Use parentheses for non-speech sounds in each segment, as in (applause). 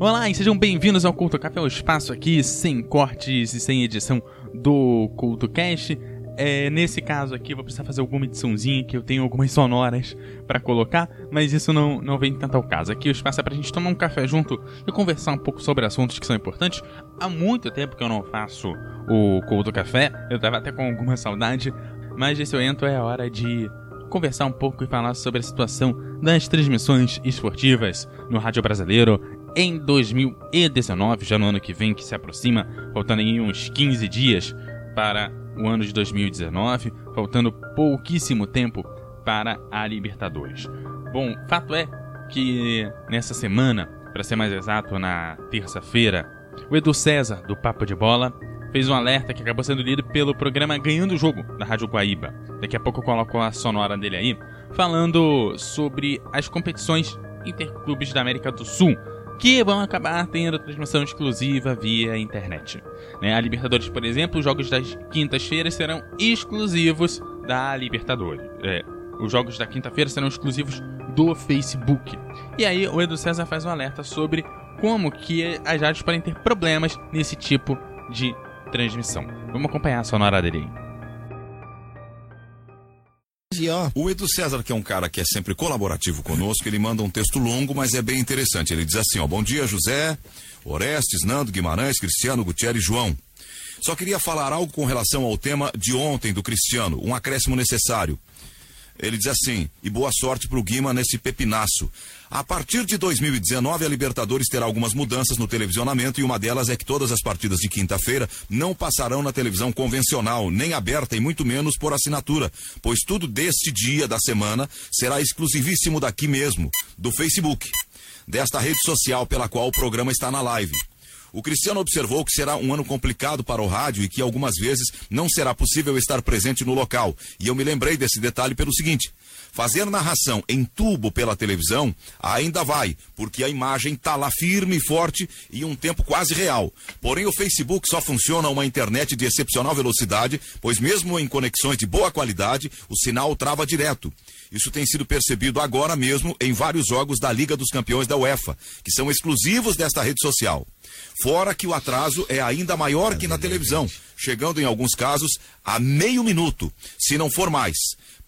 Olá e sejam bem-vindos ao Culto Café, o espaço aqui sem cortes e sem edição do Culto Cast. É, nesse caso aqui, vou precisar fazer alguma ediçãozinha que eu tenho algumas sonoras para colocar, mas isso não, não vem tanto ao caso. Aqui o espaço é pra gente tomar um café junto e conversar um pouco sobre assuntos que são importantes. Há muito tempo que eu não faço o Culto Café, eu tava até com alguma saudade, mas esse evento é a hora de conversar um pouco e falar sobre a situação das transmissões esportivas no rádio brasileiro em 2019, já no ano que vem que se aproxima, faltando aí uns 15 dias para o ano de 2019, faltando pouquíssimo tempo para a Libertadores. Bom, fato é que nessa semana, para ser mais exato, na terça-feira, o Edu César, do Papo de Bola, fez um alerta que acabou sendo lido pelo programa Ganhando o Jogo, da Rádio Guaíba. Daqui a pouco eu coloco a sonora dele aí, falando sobre as competições interclubes da América do Sul, que vão acabar tendo transmissão exclusiva via internet. Né? A Libertadores, por exemplo, os jogos das quintas-feiras serão exclusivos da Libertadores. É, os jogos da quinta-feira serão exclusivos do Facebook. E aí o Edu César faz um alerta sobre como que as rádios podem ter problemas nesse tipo de transmissão. Vamos acompanhar a sonora dele aí. O Edu César, que é um cara que é sempre colaborativo conosco, ele manda um texto longo, mas é bem interessante. Ele diz assim, ó, bom dia José, Orestes, Nando, Guimarães, Cristiano, Gutierrez e João. Só queria falar algo com relação ao tema de ontem do Cristiano, um acréscimo necessário. Ele diz assim, e boa sorte pro Guima nesse pepinaço. A partir de 2019, a Libertadores terá algumas mudanças no televisionamento e uma delas é que todas as partidas de quinta-feira não passarão na televisão convencional, nem aberta e muito menos por assinatura, pois tudo deste dia da semana será exclusivíssimo daqui mesmo, do Facebook, desta rede social pela qual o programa está na live. O Cristiano observou que será um ano complicado para o rádio e que algumas vezes não será possível estar presente no local. E eu me lembrei desse detalhe pelo seguinte: fazer narração em tubo pela televisão ainda vai, porque a imagem está lá firme e forte e um tempo quase real. Porém, o Facebook só funciona uma internet de excepcional velocidade, pois mesmo em conexões de boa qualidade, o sinal trava direto. Isso tem sido percebido agora mesmo em vários jogos da Liga dos Campeões da UEFA, que são exclusivos desta rede social. Fora que o atraso é ainda maior que na televisão, chegando em alguns casos a meio minuto, se não for mais.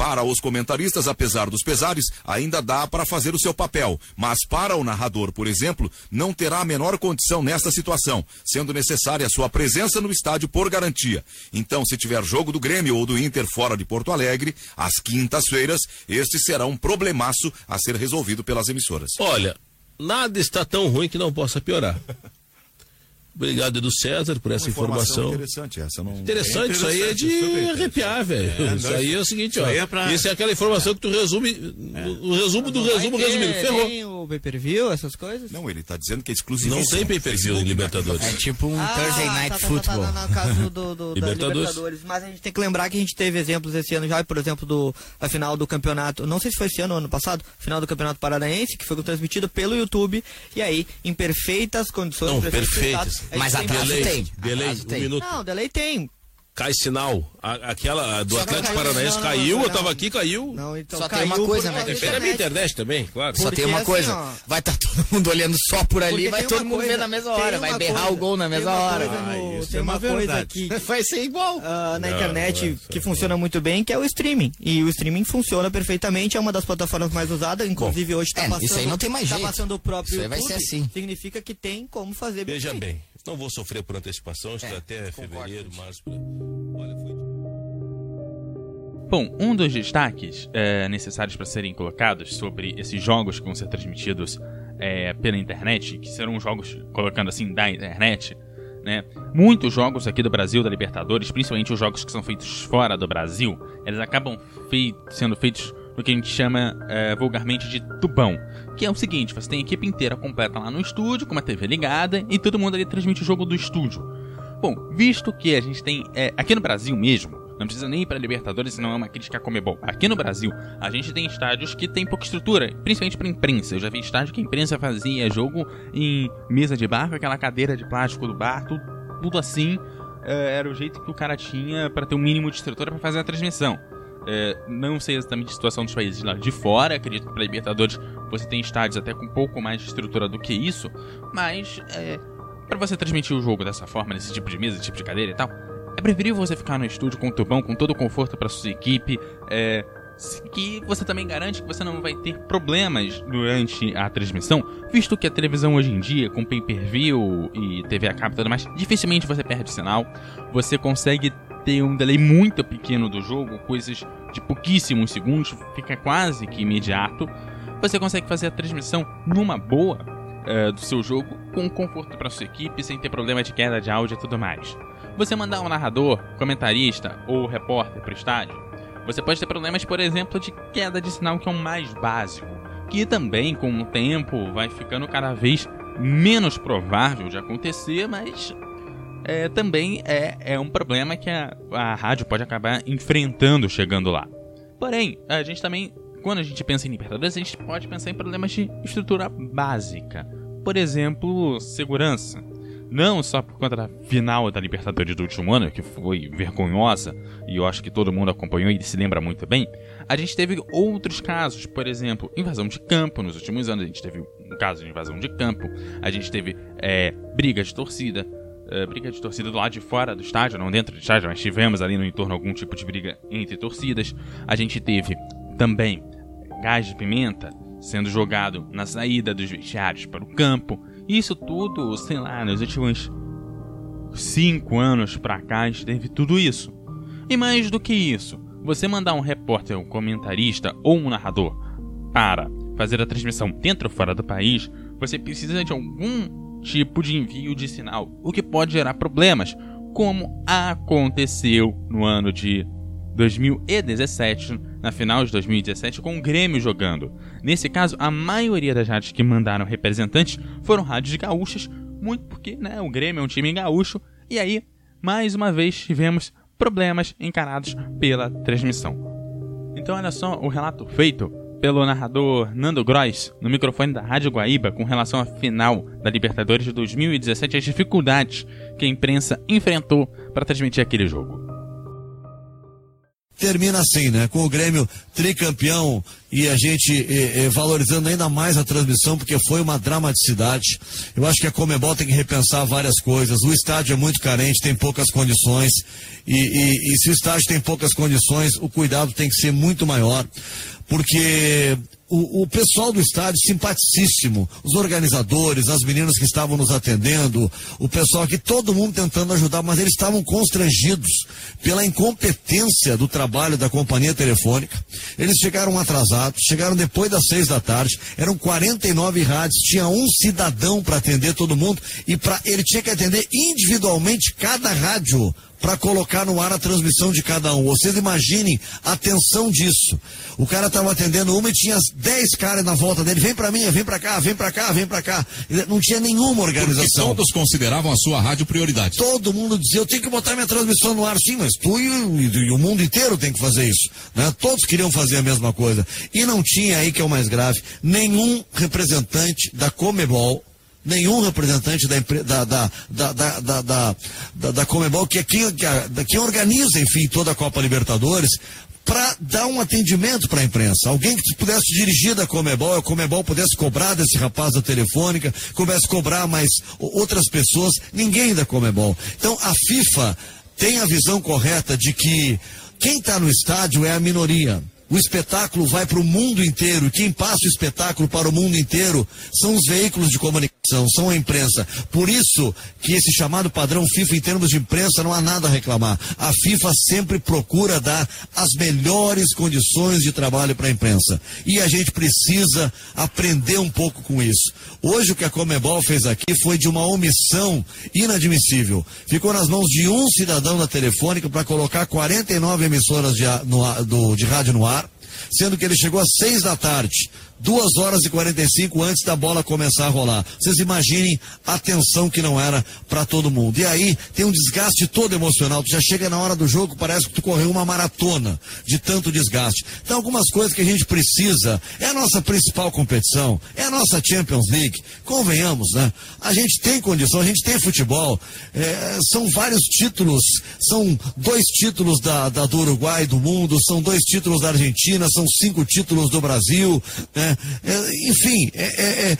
Para os comentaristas, apesar dos pesares, ainda dá para fazer o seu papel, mas para o narrador, por exemplo, não terá a menor condição nesta situação, sendo necessária a sua presença no estádio por garantia. Então, se tiver jogo do Grêmio ou do Inter fora de Porto Alegre, às quintas-feiras, este será um problemaço a ser resolvido pelas emissoras. Olha, nada está tão ruim que não possa piorar. Obrigado, Edu César, por essa informação. informação. Interessante essa. Não... Interessante, é isso aí é de arrepiar, velho. É, isso aí é o seguinte, ó. Isso, é pra... isso é aquela informação que tu resume, é. o resumo do resumo resumido. Ferrou. Tem o pay-per-view, essas coisas? Não, ele tá dizendo que é exclusivo. Não tem pay-per-view em Libertadores. É tipo um ah, Thursday tá, Night tá, tá, tá Football. Tá, no caso do, do (laughs) Libertadores. Libertadores. Mas a gente tem que lembrar que a gente teve exemplos esse ano já, por exemplo, do, a final do campeonato, não sei se foi esse ano ou ano passado, final do campeonato paranaense, que foi transmitido pelo YouTube, e aí, em perfeitas condições. Não, perfeitas. Mas atraso tem. Delay, um tem. minuto. Não, delay tem cai sinal. A, aquela do Só Atlético Paranaense não, caiu, não, eu tava aqui, caiu. Não, então só tem uma coisa, né? Depende da minha internet também, claro. Porque só tem uma assim, coisa. Ó, vai estar tá todo mundo olhando só por ali, vai todo mundo coisa, ver na mesma hora, vai berrar coisa, o gol na mesma hora. No, ah, isso tem é uma, coisa que (laughs) vai ser igual uh, na internet que funciona muito bem, que é o streaming. E o streaming funciona perfeitamente, é uma das plataformas mais usadas, inclusive Bom, hoje está é, passando. Isso aí não tem mais tá jeito. passando o próprio isso aí vai ser assim. Significa que tem como fazer Veja bem, não vou sofrer por antecipação, estou é, até fevereiro, março. Olha, foi Bom, um dos destaques é, necessários para serem colocados sobre esses jogos que vão ser transmitidos é, pela internet, que serão jogos, colocando assim, da internet, né? Muitos jogos aqui do Brasil, da Libertadores, principalmente os jogos que são feitos fora do Brasil, eles acabam fei sendo feitos no que a gente chama é, vulgarmente de tubão. Que é o seguinte, você tem a equipe inteira completa lá no estúdio, com uma TV ligada, e todo mundo ali transmite o jogo do estúdio. Bom, visto que a gente tem, é, aqui no Brasil mesmo, não precisa nem ir para Libertadores, não é uma crítica a Comebol. Aqui no Brasil, a gente tem estádios que tem pouca estrutura, principalmente para imprensa. Eu já vi estádio que a imprensa fazia jogo em mesa de bar, com aquela cadeira de plástico do bar, tudo, tudo assim. É, era o jeito que o cara tinha para ter um mínimo de estrutura para fazer a transmissão. É, não sei exatamente a situação dos países lá de fora, acredito que para Libertadores você tem estádios até com um pouco mais de estrutura do que isso, mas é, para você transmitir o jogo dessa forma, nesse tipo de mesa, tipo de cadeira e tal, é preferível você ficar no estúdio com o tubão, com todo o conforto para sua equipe, é, que você também garante que você não vai ter problemas durante a transmissão, visto que a televisão hoje em dia, com pay-per-view e TV a cabo e tudo mais, dificilmente você perde sinal. Você consegue ter um delay muito pequeno do jogo, coisas de pouquíssimos segundos, fica quase que imediato. Você consegue fazer a transmissão numa boa uh, do seu jogo, com conforto para sua equipe, sem ter problema de queda de áudio e tudo mais. Você mandar um narrador, comentarista ou repórter para o estádio, você pode ter problemas, por exemplo, de queda de sinal, que é o mais básico, que também, com o tempo, vai ficando cada vez menos provável de acontecer, mas é, também é, é um problema que a, a rádio pode acabar enfrentando chegando lá. Porém, a gente também, quando a gente pensa em Libertadores, a gente pode pensar em problemas de estrutura básica. Por exemplo, segurança. Não só por conta da final da Libertadores do último ano, que foi vergonhosa, e eu acho que todo mundo acompanhou e se lembra muito bem. A gente teve outros casos, por exemplo, invasão de campo nos últimos anos. A gente teve um caso de invasão de campo, a gente teve é, briga de torcida, uh, briga de torcida do lado de fora do estádio, não dentro do estádio, mas tivemos ali no entorno algum tipo de briga entre torcidas. A gente teve também gás de pimenta sendo jogado na saída dos vestiários para o campo. Isso tudo, sei lá, nos últimos cinco anos para cá, a gente teve tudo isso. E mais do que isso, você mandar um repórter, um comentarista ou um narrador para fazer a transmissão dentro ou fora do país, você precisa de algum tipo de envio de sinal, o que pode gerar problemas, como aconteceu no ano de 2017, na final de 2017, com o Grêmio jogando. Nesse caso, a maioria das rádios que mandaram representantes foram rádios gaúchas, muito porque né, o Grêmio é um time gaúcho, e aí, mais uma vez, tivemos problemas encarados pela transmissão. Então, olha só o relato feito pelo narrador Nando Gross no microfone da Rádio Guaíba com relação à final da Libertadores de 2017 e as dificuldades que a imprensa enfrentou para transmitir aquele jogo. Termina assim, né? Com o Grêmio tricampeão e a gente eh, eh, valorizando ainda mais a transmissão, porque foi uma dramaticidade. Eu acho que a Comebol tem que repensar várias coisas. O estádio é muito carente, tem poucas condições. E, e, e se o estádio tem poucas condições, o cuidado tem que ser muito maior porque o, o, pessoal do estádio simpaticíssimo, os organizadores, as meninas que estavam nos atendendo, o pessoal aqui, todo mundo tentando ajudar, mas eles estavam constrangidos pela incompetência do trabalho da companhia telefônica. Eles chegaram atrasados, chegaram depois das seis da tarde, eram 49 rádios, tinha um cidadão para atender todo mundo e para ele tinha que atender individualmente cada rádio para colocar no ar a transmissão de cada um. Vocês imaginem a tensão disso. O cara estava atendendo uma e tinha 10 caras na volta dele. Vem para mim, vem para cá, vem para cá, vem para cá. Não tinha nenhuma organização. Porque todos consideravam a sua rádio prioridade. Todo mundo dizia, eu tenho que botar minha transmissão no ar. Sim, mas tu e, e, e o mundo inteiro tem que fazer isso. Né? Todos queriam fazer a mesma coisa. E não tinha aí, que é o mais grave, nenhum representante da Comebol nenhum representante da, da, da, da, da, da, da, da Comebol, que é quem, que, quem organiza, enfim, toda a Copa Libertadores, para dar um atendimento para a imprensa. Alguém que pudesse dirigir da Comebol, a Comebol pudesse cobrar desse rapaz da telefônica, pudesse cobrar mais outras pessoas, ninguém da Comebol. Então a FIFA tem a visão correta de que quem está no estádio é a minoria. O espetáculo vai para o mundo inteiro. E quem passa o espetáculo para o mundo inteiro são os veículos de comunicação, são a imprensa. Por isso que esse chamado padrão FIFA em termos de imprensa não há nada a reclamar. A FIFA sempre procura dar as melhores condições de trabalho para a imprensa. E a gente precisa aprender um pouco com isso. Hoje o que a Comebol fez aqui foi de uma omissão inadmissível. Ficou nas mãos de um cidadão da telefônica para colocar 49 emissoras de, no, do, de rádio no ar sendo que ele chegou às seis da tarde duas horas e 45 antes da bola começar a rolar. Vocês imaginem a tensão que não era para todo mundo. E aí tem um desgaste todo emocional. Tu já chega na hora do jogo, parece que tu correu uma maratona de tanto desgaste. Então, algumas coisas que a gente precisa. É a nossa principal competição, é a nossa Champions League. Convenhamos, né? A gente tem condição, a gente tem futebol. É, são vários títulos, são dois títulos da, da, do Uruguai, do mundo, são dois títulos da Argentina, são cinco títulos do Brasil. Né? É, enfim, é,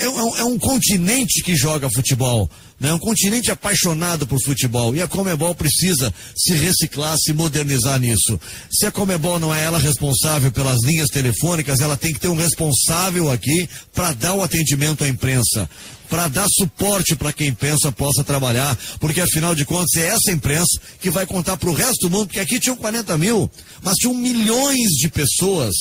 é, um, um continente que joga futebol. Né? Um continente apaixonado por futebol. E a Comebol precisa se reciclar, se modernizar nisso. Se a Comebol não é ela responsável pelas linhas telefônicas, ela tem que ter um responsável aqui para dar o atendimento à imprensa para dar suporte para quem pensa possa trabalhar, porque afinal de contas é essa imprensa que vai contar para o resto do mundo, porque aqui tinham 40 mil, mas tinham milhões de pessoas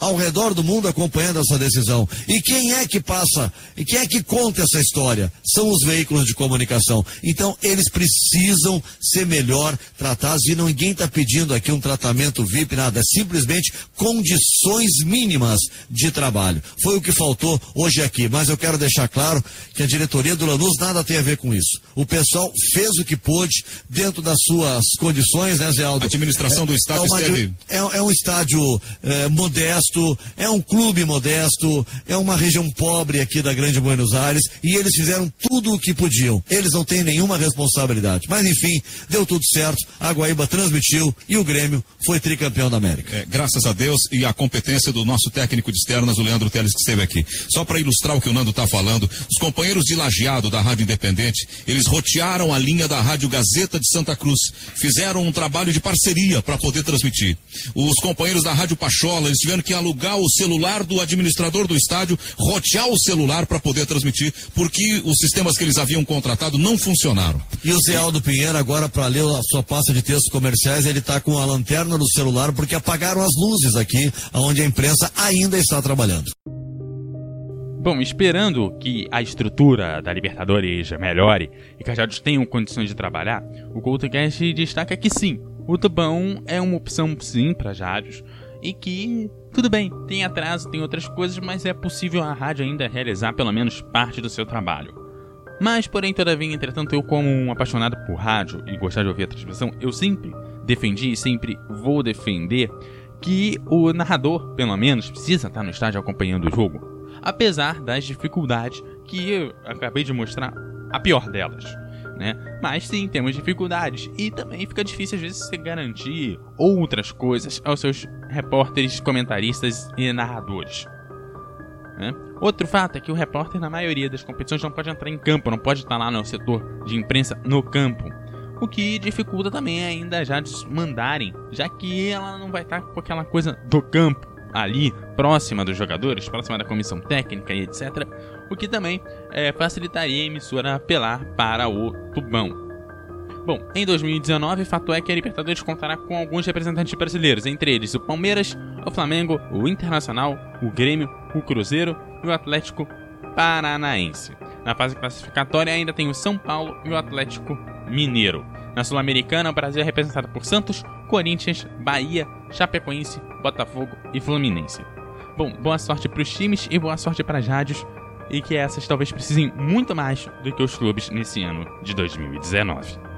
ao redor do mundo acompanhando essa decisão. E quem é que passa, e quem é que conta essa história? São os veículos de comunicação. Então, eles precisam ser melhor tratados e ninguém está pedindo aqui um tratamento VIP, nada. É simplesmente condições mínimas de trabalho. Foi o que faltou hoje aqui. Mas eu quero deixar claro que a diretoria do Lanús nada tem a ver com isso. O pessoal fez o que pôde dentro das suas condições, né, Zé Aldo? A administração do estádio é, uma, esteve... é, é um estádio é, modesto modesto, é um clube modesto, é uma região pobre aqui da Grande Buenos Aires e eles fizeram tudo o que podiam. Eles não têm nenhuma responsabilidade. Mas enfim, deu tudo certo, a Guaíba transmitiu e o Grêmio foi tricampeão da América. É, graças a Deus e a competência do nosso técnico de externas, o Leandro Teles, que esteve aqui. Só para ilustrar o que o Nando está falando, os companheiros de Lajeado da Rádio Independente, eles rotearam a linha da Rádio Gazeta de Santa Cruz, fizeram um trabalho de parceria para poder transmitir. Os companheiros da Rádio Pachola, eles tiveram que alugar o celular do administrador do estádio, rotear o celular para poder transmitir, porque os sistemas que eles haviam contratado não funcionaram. E o Zé Aldo Pinheiro, agora, para ler a sua pasta de textos comerciais, ele está com a lanterna do celular porque apagaram as luzes aqui, onde a imprensa ainda está trabalhando. Bom, esperando que a estrutura da Libertadores melhore e que as rádios tenham condições de trabalhar, o CoutoCast destaca que sim, o Tubão é uma opção sim para as rádios e que tudo bem, tem atraso, tem outras coisas, mas é possível a rádio ainda realizar pelo menos parte do seu trabalho. Mas, porém, todavia, entretanto, eu como um apaixonado por rádio e gostar de ouvir a transmissão, eu sempre defendi e sempre vou defender que o narrador, pelo menos, precisa estar no estádio acompanhando o jogo. Apesar das dificuldades que eu acabei de mostrar, a pior delas né? Mas sim, temos dificuldades. E também fica difícil às vezes você garantir outras coisas aos seus repórteres, comentaristas e narradores. Né? Outro fato é que o repórter, na maioria das competições, não pode entrar em campo, não pode estar lá no setor de imprensa no campo. O que dificulta também ainda já de mandarem, já que ela não vai estar com aquela coisa do campo ali, próxima dos jogadores, próxima da comissão técnica e etc o que também é, facilitaria a emissora apelar para o tubão. Bom, em 2019, fato é que a Libertadores contará com alguns representantes brasileiros, entre eles o Palmeiras, o Flamengo, o Internacional, o Grêmio, o Cruzeiro e o Atlético Paranaense. Na fase classificatória ainda tem o São Paulo e o Atlético Mineiro. Na Sul-Americana, o Brasil é representado por Santos, Corinthians, Bahia, Chapecoense, Botafogo e Fluminense. Bom, boa sorte para os times e boa sorte para as rádios e que essas talvez precisem muito mais do que os clubes nesse ano de 2019.